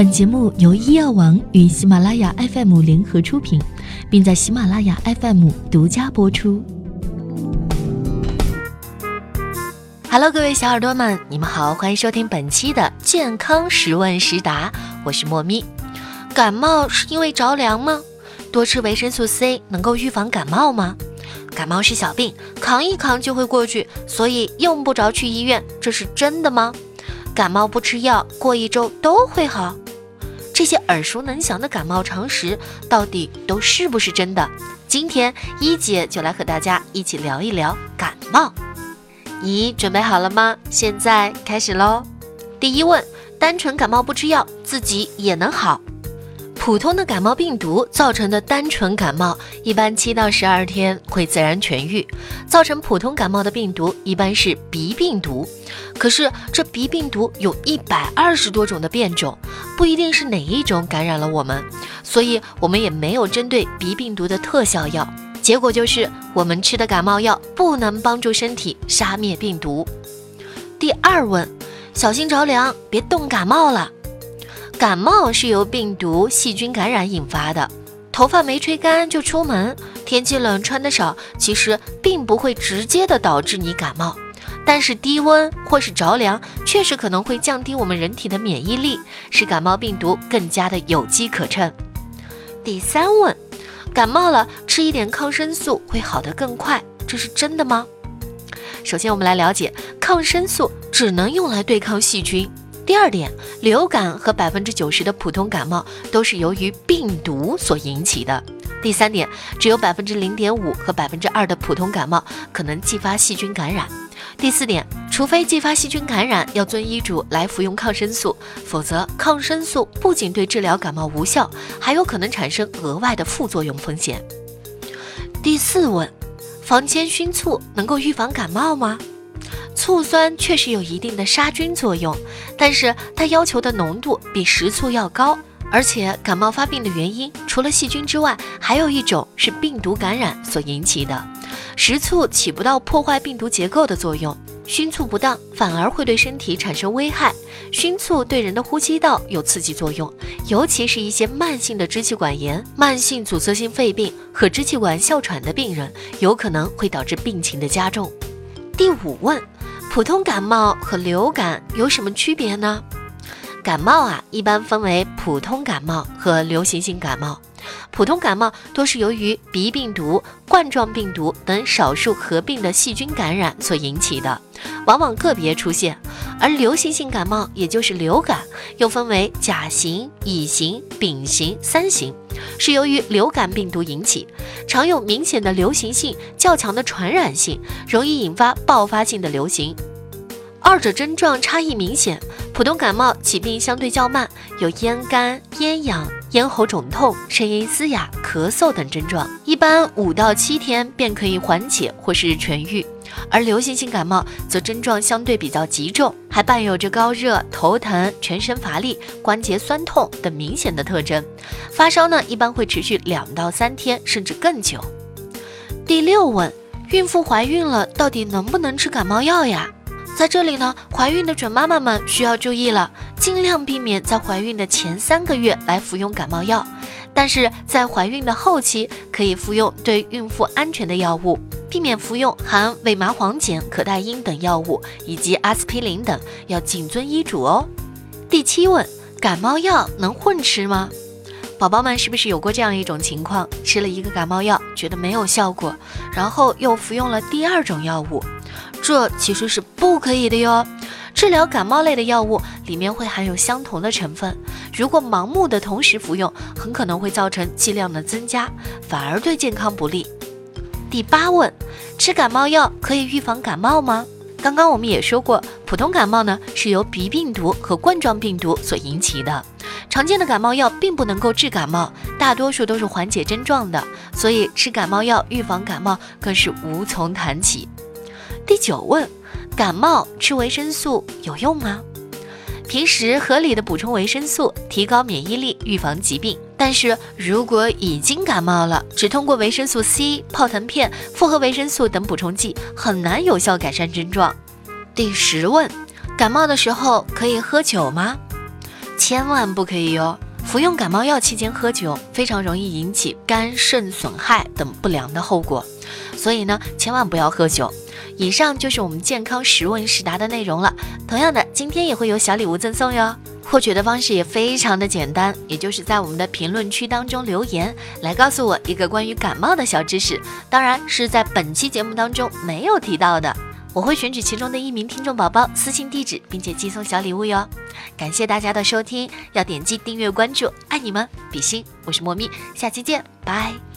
本节目由医药王与喜马拉雅 FM 联合出品，并在喜马拉雅 FM 独家播出。Hello，各位小耳朵们，你们好，欢迎收听本期的健康十问十答，我是莫咪。感冒是因为着凉吗？多吃维生素 C 能够预防感冒吗？感冒是小病，扛一扛就会过去，所以用不着去医院，这是真的吗？感冒不吃药，过一周都会好？这些耳熟能详的感冒常识，到底都是不是真的？今天一姐就来和大家一起聊一聊感冒。你准备好了吗？现在开始喽。第一问：单纯感冒不吃药，自己也能好？普通的感冒病毒造成的单纯感冒，一般七到十二天会自然痊愈。造成普通感冒的病毒一般是鼻病毒，可是这鼻病毒有一百二十多种的变种，不一定是哪一种感染了我们，所以我们也没有针对鼻病毒的特效药。结果就是我们吃的感冒药不能帮助身体杀灭病毒。第二问，小心着凉，别冻感冒了。感冒是由病毒、细菌感染引发的。头发没吹干就出门，天气冷穿得少，其实并不会直接的导致你感冒。但是低温或是着凉，确实可能会降低我们人体的免疫力，使感冒病毒更加的有机可乘。第三问，感冒了吃一点抗生素会好得更快，这是真的吗？首先我们来了解，抗生素只能用来对抗细菌。第二点，流感和百分之九十的普通感冒都是由于病毒所引起的。第三点，只有百分之零点五和百分之二的普通感冒可能继发细菌感染。第四点，除非继发细菌感染，要遵医嘱来服用抗生素，否则抗生素不仅对治疗感冒无效，还有可能产生额外的副作用风险。第四问，房间熏醋能够预防感冒吗？醋酸确实有一定的杀菌作用，但是它要求的浓度比食醋要高，而且感冒发病的原因除了细菌之外，还有一种是病毒感染所引起的。食醋起不到破坏病毒结构的作用，熏醋不当反而会对身体产生危害。熏醋对人的呼吸道有刺激作用，尤其是一些慢性的支气管炎、慢性阻塞性肺病和支气管哮喘的病人，有可能会导致病情的加重。第五问。普通感冒和流感有什么区别呢？感冒啊，一般分为普通感冒和流行性感冒。普通感冒多是由于鼻病毒、冠状病毒等少数合并的细菌感染所引起的，往往个别出现。而流行性感冒，也就是流感，又分为甲型、乙型、丙型三型，是由于流感病毒引起，常有明显的流行性、较强的传染性，容易引发爆发性的流行。二者症状差异明显，普通感冒起病相对较慢，有咽干、咽痒、咽喉肿痛、声音嘶哑、咳嗽等症状，一般五到七天便可以缓解或是痊愈。而流行性感冒则症状相对比较急重，还伴有着高热、头疼、全身乏力、关节酸痛等明显的特征，发烧呢一般会持续两到三天，甚至更久。第六问，孕妇怀孕了到底能不能吃感冒药呀？在这里呢，怀孕的准妈妈们需要注意了，尽量避免在怀孕的前三个月来服用感冒药，但是在怀孕的后期可以服用对孕妇安全的药物，避免服用含伪麻黄碱、可待因等药物以及阿司匹林等，要谨遵医嘱哦。第七问，感冒药能混吃吗？宝宝们是不是有过这样一种情况，吃了一个感冒药觉得没有效果，然后又服用了第二种药物？这其实是不可以的哟。治疗感冒类的药物里面会含有相同的成分，如果盲目的同时服用，很可能会造成剂量的增加，反而对健康不利。第八问，吃感冒药可以预防感冒吗？刚刚我们也说过，普通感冒呢是由鼻病毒和冠状病毒所引起的，常见的感冒药并不能够治感冒，大多数都是缓解症状的，所以吃感冒药预防感冒更是无从谈起。第九问，感冒吃维生素有用吗？平时合理的补充维生素，提高免疫力，预防疾病。但是如果已经感冒了，只通过维生素 C、泡腾片、复合维生素等补充剂，很难有效改善症状。第十问，感冒的时候可以喝酒吗？千万不可以哟！服用感冒药期间喝酒，非常容易引起肝肾损害等不良的后果，所以呢，千万不要喝酒。以上就是我们健康实问实答的内容了。同样的，今天也会有小礼物赠送哟。获取的方式也非常的简单，也就是在我们的评论区当中留言，来告诉我一个关于感冒的小知识，当然是在本期节目当中没有提到的。我会选取其中的一名听众宝宝私信地址，并且寄送小礼物哟。感谢大家的收听，要点击订阅关注，爱你们，比心，我是莫咪，下期见，拜。